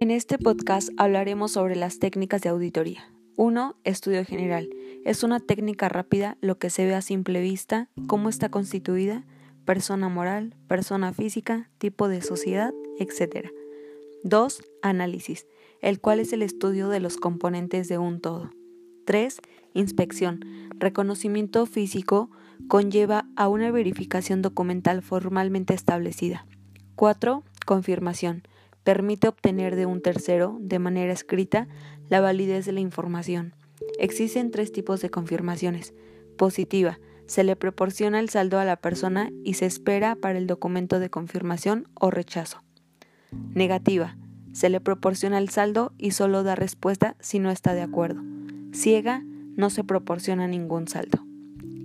En este podcast hablaremos sobre las técnicas de auditoría. 1. Estudio general. Es una técnica rápida, lo que se ve a simple vista, cómo está constituida, persona moral, persona física, tipo de sociedad, etc. 2. Análisis, el cual es el estudio de los componentes de un todo. 3. Inspección. Reconocimiento físico conlleva a una verificación documental formalmente establecida. 4. Confirmación permite obtener de un tercero, de manera escrita, la validez de la información. Existen tres tipos de confirmaciones. Positiva, se le proporciona el saldo a la persona y se espera para el documento de confirmación o rechazo. Negativa, se le proporciona el saldo y solo da respuesta si no está de acuerdo. Ciega, no se proporciona ningún saldo.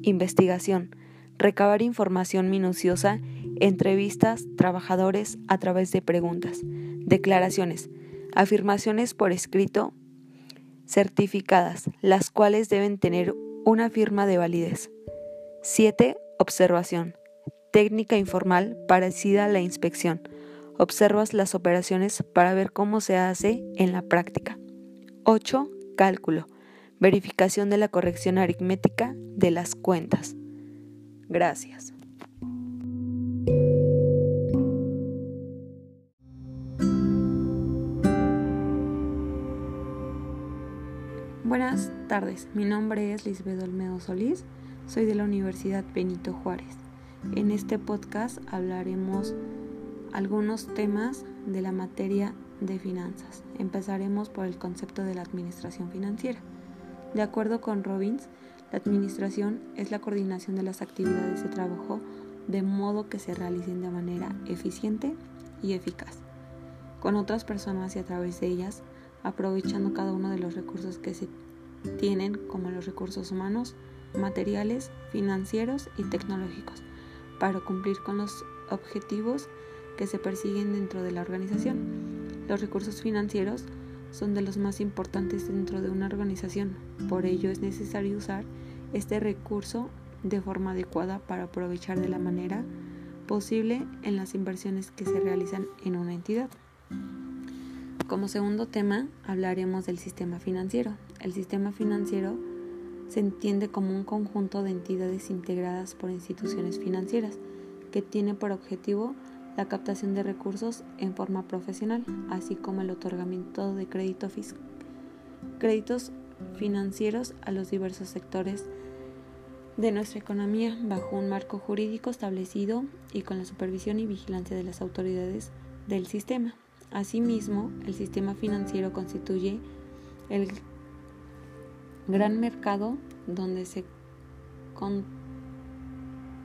Investigación, recabar información minuciosa, entrevistas, trabajadores a través de preguntas. Declaraciones. Afirmaciones por escrito certificadas, las cuales deben tener una firma de validez. 7. Observación. Técnica informal parecida a la inspección. Observas las operaciones para ver cómo se hace en la práctica. 8. Cálculo. Verificación de la corrección aritmética de las cuentas. Gracias. Buenas tardes, mi nombre es Lisbeth Olmedo Solís, soy de la Universidad Benito Juárez. En este podcast hablaremos algunos temas de la materia de finanzas. Empezaremos por el concepto de la administración financiera. De acuerdo con Robbins, la administración es la coordinación de las actividades de trabajo de modo que se realicen de manera eficiente y eficaz, con otras personas y a través de ellas aprovechando cada uno de los recursos que se tienen, como los recursos humanos, materiales, financieros y tecnológicos, para cumplir con los objetivos que se persiguen dentro de la organización. Los recursos financieros son de los más importantes dentro de una organización, por ello es necesario usar este recurso de forma adecuada para aprovechar de la manera posible en las inversiones que se realizan en una entidad. Como segundo tema hablaremos del sistema financiero. El sistema financiero se entiende como un conjunto de entidades integradas por instituciones financieras que tiene por objetivo la captación de recursos en forma profesional, así como el otorgamiento de crédito créditos financieros a los diversos sectores de nuestra economía bajo un marco jurídico establecido y con la supervisión y vigilancia de las autoridades del sistema. Asimismo, el sistema financiero constituye el gran mercado donde se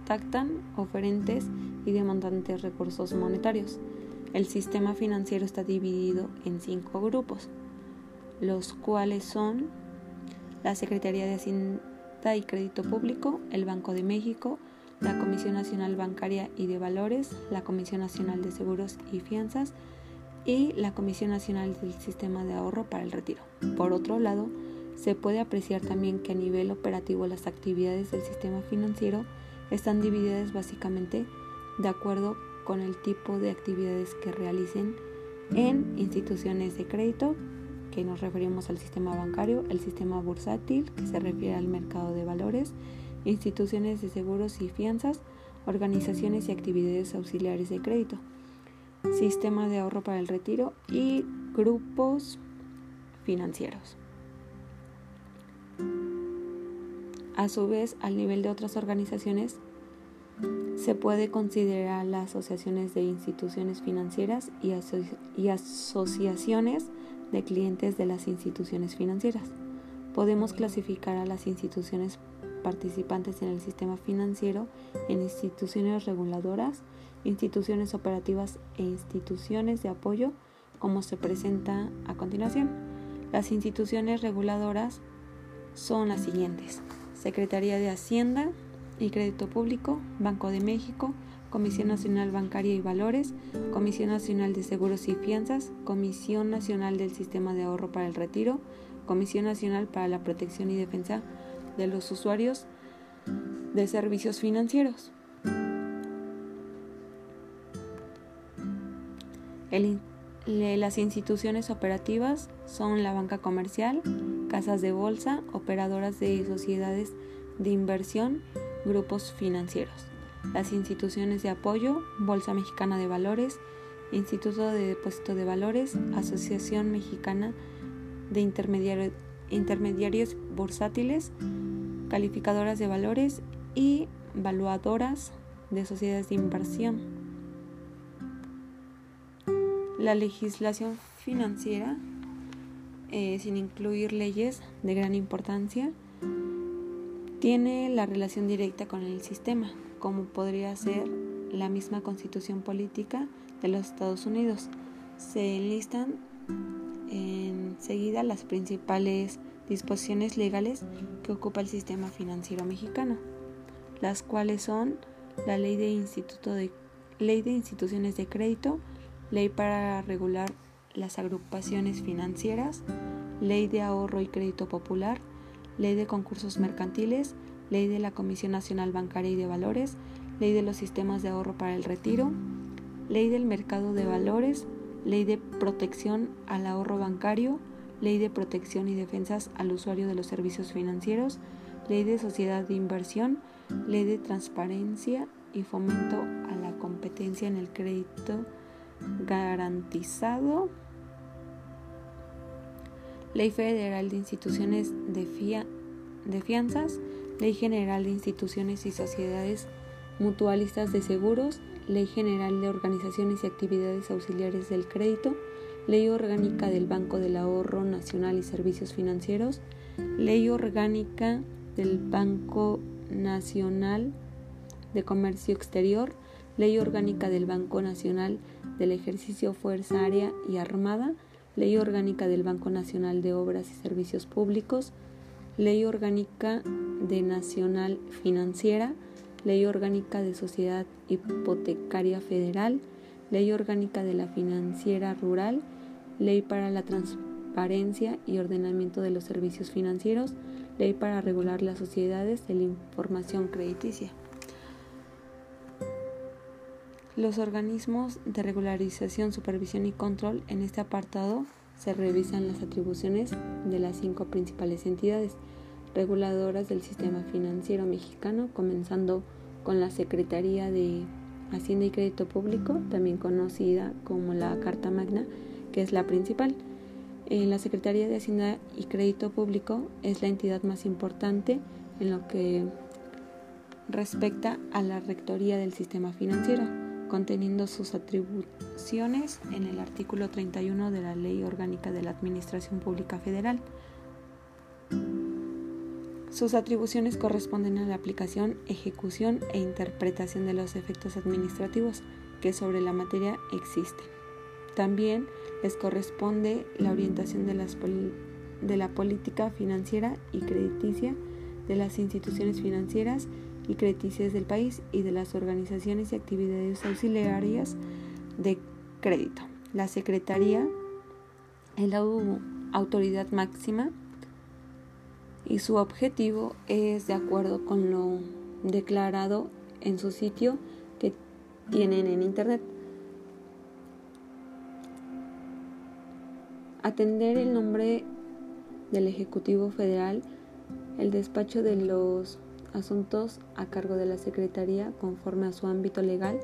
contactan oferentes y demandantes recursos monetarios. El sistema financiero está dividido en cinco grupos, los cuales son la Secretaría de Hacienda y Crédito Público, el Banco de México, la Comisión Nacional Bancaria y de Valores, la Comisión Nacional de Seguros y Fianzas, y la Comisión Nacional del Sistema de Ahorro para el Retiro. Por otro lado, se puede apreciar también que a nivel operativo las actividades del sistema financiero están divididas básicamente de acuerdo con el tipo de actividades que realicen en instituciones de crédito, que nos referimos al sistema bancario, el sistema bursátil, que se refiere al mercado de valores, instituciones de seguros y fianzas, organizaciones y actividades auxiliares de crédito sistema de ahorro para el retiro y grupos financieros. A su vez, al nivel de otras organizaciones, se puede considerar las asociaciones de instituciones financieras y, asociaciones de clientes de las instituciones financieras. Podemos clasificar a las instituciones participantes en el sistema financiero en instituciones reguladoras, instituciones operativas e instituciones de apoyo, como se presenta a continuación. Las instituciones reguladoras son las siguientes. Secretaría de Hacienda y Crédito Público, Banco de México, Comisión Nacional Bancaria y Valores, Comisión Nacional de Seguros y Fianzas, Comisión Nacional del Sistema de Ahorro para el Retiro, Comisión Nacional para la Protección y Defensa de los Usuarios de Servicios Financieros. Las instituciones operativas son la banca comercial, casas de bolsa, operadoras de sociedades de inversión, grupos financieros. Las instituciones de apoyo, Bolsa Mexicana de Valores, Instituto de Depósito de Valores, Asociación Mexicana de Intermediarios Bursátiles, Calificadoras de Valores y Valuadoras de Sociedades de Inversión. La legislación financiera, eh, sin incluir leyes de gran importancia, tiene la relación directa con el sistema, como podría ser la misma constitución política de los Estados Unidos. Se enlistan enseguida las principales disposiciones legales que ocupa el sistema financiero mexicano, las cuales son la ley de, instituto de, ley de instituciones de crédito, ley para regular las agrupaciones financieras, ley de ahorro y crédito popular, ley de concursos mercantiles, ley de la Comisión Nacional Bancaria y de Valores, ley de los sistemas de ahorro para el retiro, ley del mercado de valores, ley de protección al ahorro bancario, ley de protección y defensas al usuario de los servicios financieros, ley de sociedad de inversión, ley de transparencia y fomento a la competencia en el crédito garantizado, Ley Federal de Instituciones de, de Fianzas, Ley General de Instituciones y Sociedades Mutualistas de Seguros, Ley General de Organizaciones y Actividades Auxiliares del Crédito, Ley Orgánica del Banco del Ahorro Nacional y Servicios Financieros, Ley Orgánica del Banco Nacional de Comercio Exterior, Ley Orgánica del Banco Nacional del Ejercicio Fuerza Aérea y Armada, Ley Orgánica del Banco Nacional de Obras y Servicios Públicos, Ley Orgánica de Nacional Financiera, Ley Orgánica de Sociedad Hipotecaria Federal, Ley Orgánica de la Financiera Rural, Ley para la Transparencia y Ordenamiento de los Servicios Financieros, Ley para regular las sociedades de la información crediticia. Los organismos de regularización, supervisión y control en este apartado se revisan las atribuciones de las cinco principales entidades reguladoras del sistema financiero mexicano, comenzando con la Secretaría de Hacienda y Crédito Público, también conocida como la Carta Magna, que es la principal. En la Secretaría de Hacienda y Crédito Público es la entidad más importante en lo que respecta a la rectoría del sistema financiero conteniendo sus atribuciones en el artículo 31 de la Ley Orgánica de la Administración Pública Federal. Sus atribuciones corresponden a la aplicación, ejecución e interpretación de los efectos administrativos que sobre la materia existen. También les corresponde la orientación de, de la política financiera y crediticia de las instituciones financieras y crediticias del país y de las organizaciones y actividades auxiliares de crédito. La Secretaría es la autoridad máxima y su objetivo es de acuerdo con lo declarado en su sitio que tienen en Internet. Atender el nombre del Ejecutivo Federal, el despacho de los asuntos a cargo de la Secretaría conforme a su ámbito legal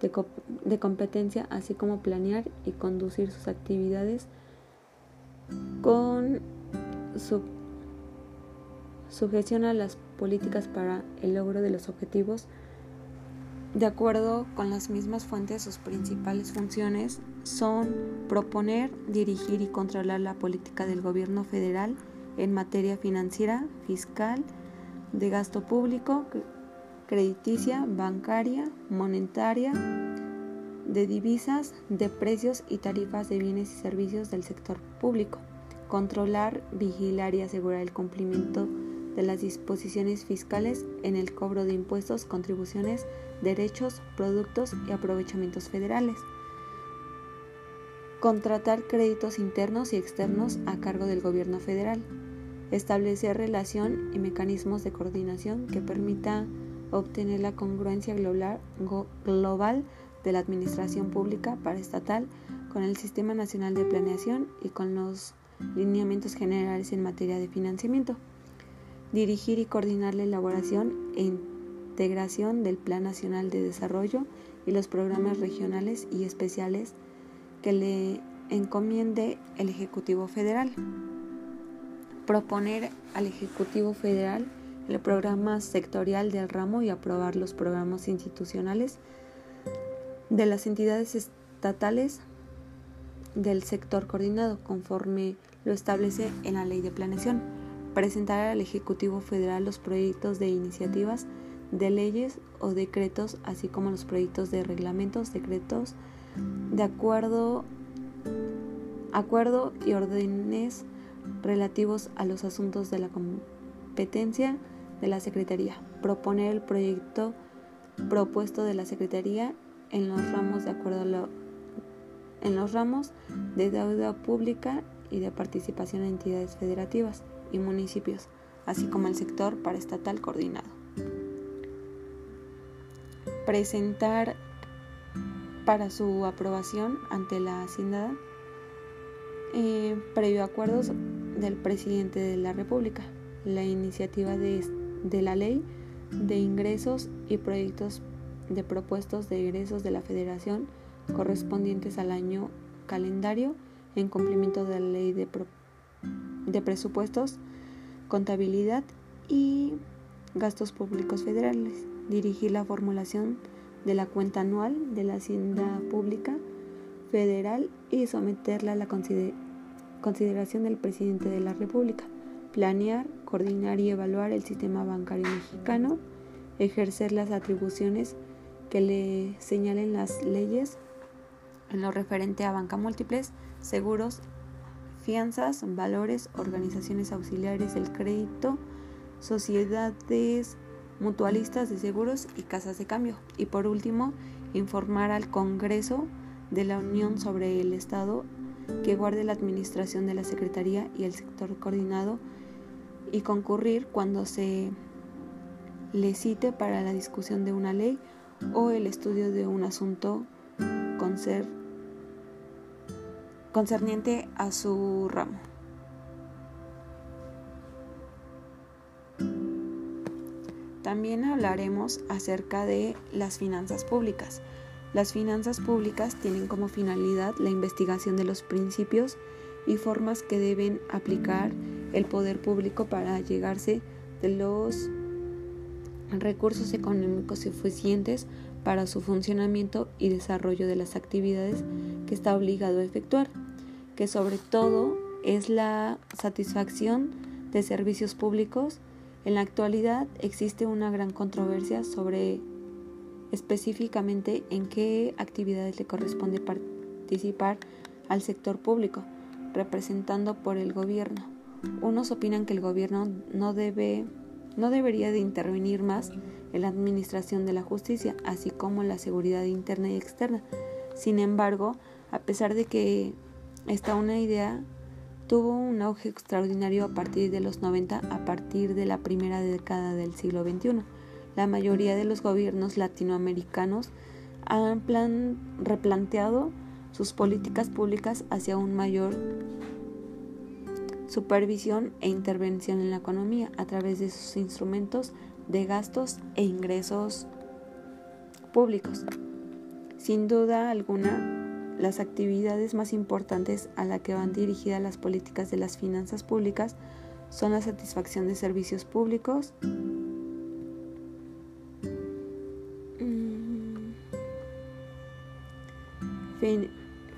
de, competencia, así como planear y conducir sus actividades con su sujeción a las políticas para el logro de los objetivos. De acuerdo con las mismas fuentes, sus principales funciones son proponer, dirigir y controlar la política del gobierno federal en materia financiera, fiscal, de gasto público, crediticia, bancaria, monetaria, de divisas, de precios y tarifas de bienes y servicios del sector público. Controlar, vigilar y asegurar el cumplimiento de las disposiciones fiscales en el cobro de impuestos, contribuciones, derechos, productos y aprovechamientos federales. Contratar créditos internos y externos a cargo del gobierno federal establecer relación y mecanismos de coordinación que permita obtener la congruencia global de la administración pública, paraestatal, con el Sistema Nacional de Planeación y con los lineamientos generales en materia de financiamiento. Dirigir y coordinar la elaboración e integración del Plan Nacional de Desarrollo y los programas regionales y especiales que le encomiende el Ejecutivo Federal. Proponer al Ejecutivo Federal el programa sectorial del ramo y aprobar los programas institucionales de las entidades estatales del sector coordinado conforme lo establece en la Ley de Planeación. Presentar al Ejecutivo Federal los proyectos de iniciativas de leyes o decretos, así como los proyectos de reglamentos, decretos, de acuerdo, acuerdo y órdenes relativos a los asuntos de la competencia de la Secretaría. Proponer el proyecto propuesto de la Secretaría en los ramos de acuerdo en los ramos de deuda pública y de participación en entidades federativas y municipios, así como el sector paraestatal coordinado. Presentar para su aprobación ante la Hacienda eh, previo acuerdos del presidente de la República, la iniciativa de, de la ley de ingresos y proyectos de propuestos de egresos de la Federación correspondientes al año calendario en cumplimiento de la ley de, de presupuestos, contabilidad y gastos públicos federales. Dirigir la formulación de la cuenta anual de la Hacienda Pública Federal y someterla a la consideración del presidente de la República. Planear, coordinar y evaluar el sistema bancario mexicano. Ejercer las atribuciones que le señalen las leyes en lo referente a banca múltiples, seguros, fianzas, valores, organizaciones auxiliares del crédito, sociedades mutualistas de seguros y casas de cambio. Y por último, informar al Congreso de la Unión sobre el Estado que guarde la administración de la Secretaría y el sector coordinado y concurrir cuando se le cite para la discusión de una ley o el estudio de un asunto concerniente a su ramo. También hablaremos acerca de las finanzas públicas. Las finanzas públicas tienen como finalidad la investigación de los principios y formas que deben aplicar el poder público para llegarse de los recursos económicos suficientes para su funcionamiento y desarrollo de las actividades que está obligado a efectuar, que sobre todo es la satisfacción de servicios públicos. En la actualidad existe una gran controversia sobre específicamente en qué actividades le corresponde participar al sector público, representando por el gobierno. Unos opinan que el gobierno no debe no debería de intervenir más en la administración de la justicia, así como la seguridad interna y externa. Sin embargo, a pesar de que esta una idea tuvo un auge extraordinario a partir de los 90, a partir de la primera década del siglo XXI. La mayoría de los gobiernos latinoamericanos han replanteado sus políticas públicas hacia un mayor supervisión e intervención en la economía a través de sus instrumentos de gastos e ingresos públicos. Sin duda alguna, las actividades más importantes a las que van dirigidas las políticas de las finanzas públicas son la satisfacción de servicios públicos,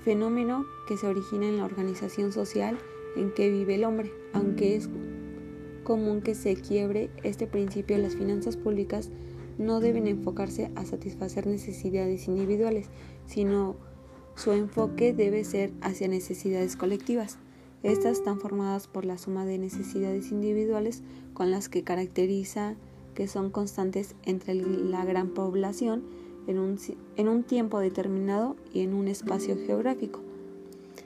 fenómeno que se origina en la organización social en que vive el hombre. Aunque es común que se quiebre este principio, las finanzas públicas no deben enfocarse a satisfacer necesidades individuales, sino su enfoque debe ser hacia necesidades colectivas. Estas están formadas por la suma de necesidades individuales con las que caracteriza que son constantes entre la gran población en un, en un tiempo determinado y en un espacio geográfico.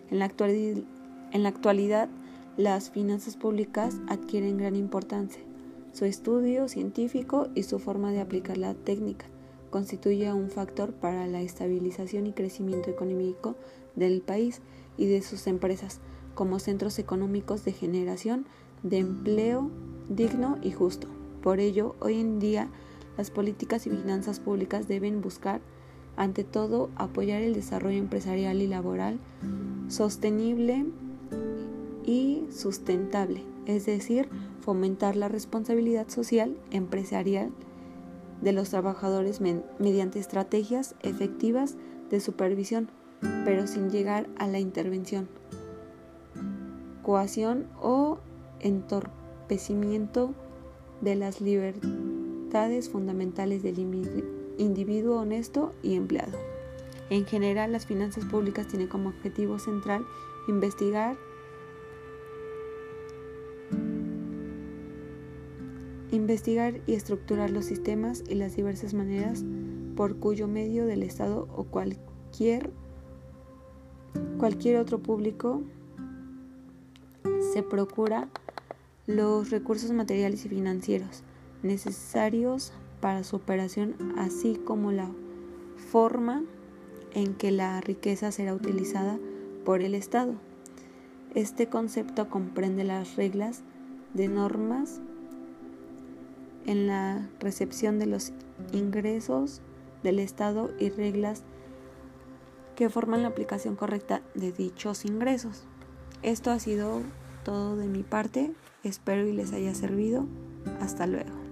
En la en la actualidad, las finanzas públicas adquieren gran importancia. Su estudio científico y su forma de aplicar la técnica constituye un factor para la estabilización y crecimiento económico del país y de sus empresas como centros económicos de generación de empleo digno y justo. Por ello, hoy en día las políticas y finanzas públicas deben buscar, ante todo, apoyar el desarrollo empresarial y laboral sostenible y sustentable, es decir, fomentar la responsabilidad social empresarial de los trabajadores mediante estrategias efectivas de supervisión, pero sin llegar a la intervención, coacción o entorpecimiento de las fundamentales del individuo honesto y empleado. En general, las finanzas públicas tienen como objetivo central investigar investigar y estructurar los sistemas y las diversas maneras por cuyo medio del Estado o cualquier, cualquier otro público se procura los recursos materiales y financieros necesarios para su operación, así como la forma en que la riqueza será utilizada por el Estado. Este concepto comprende las reglas de normas en la recepción de los ingresos del Estado y reglas que forman la aplicación correcta de dichos ingresos. Esto ha sido todo de mi parte, espero y les haya servido. Hasta luego.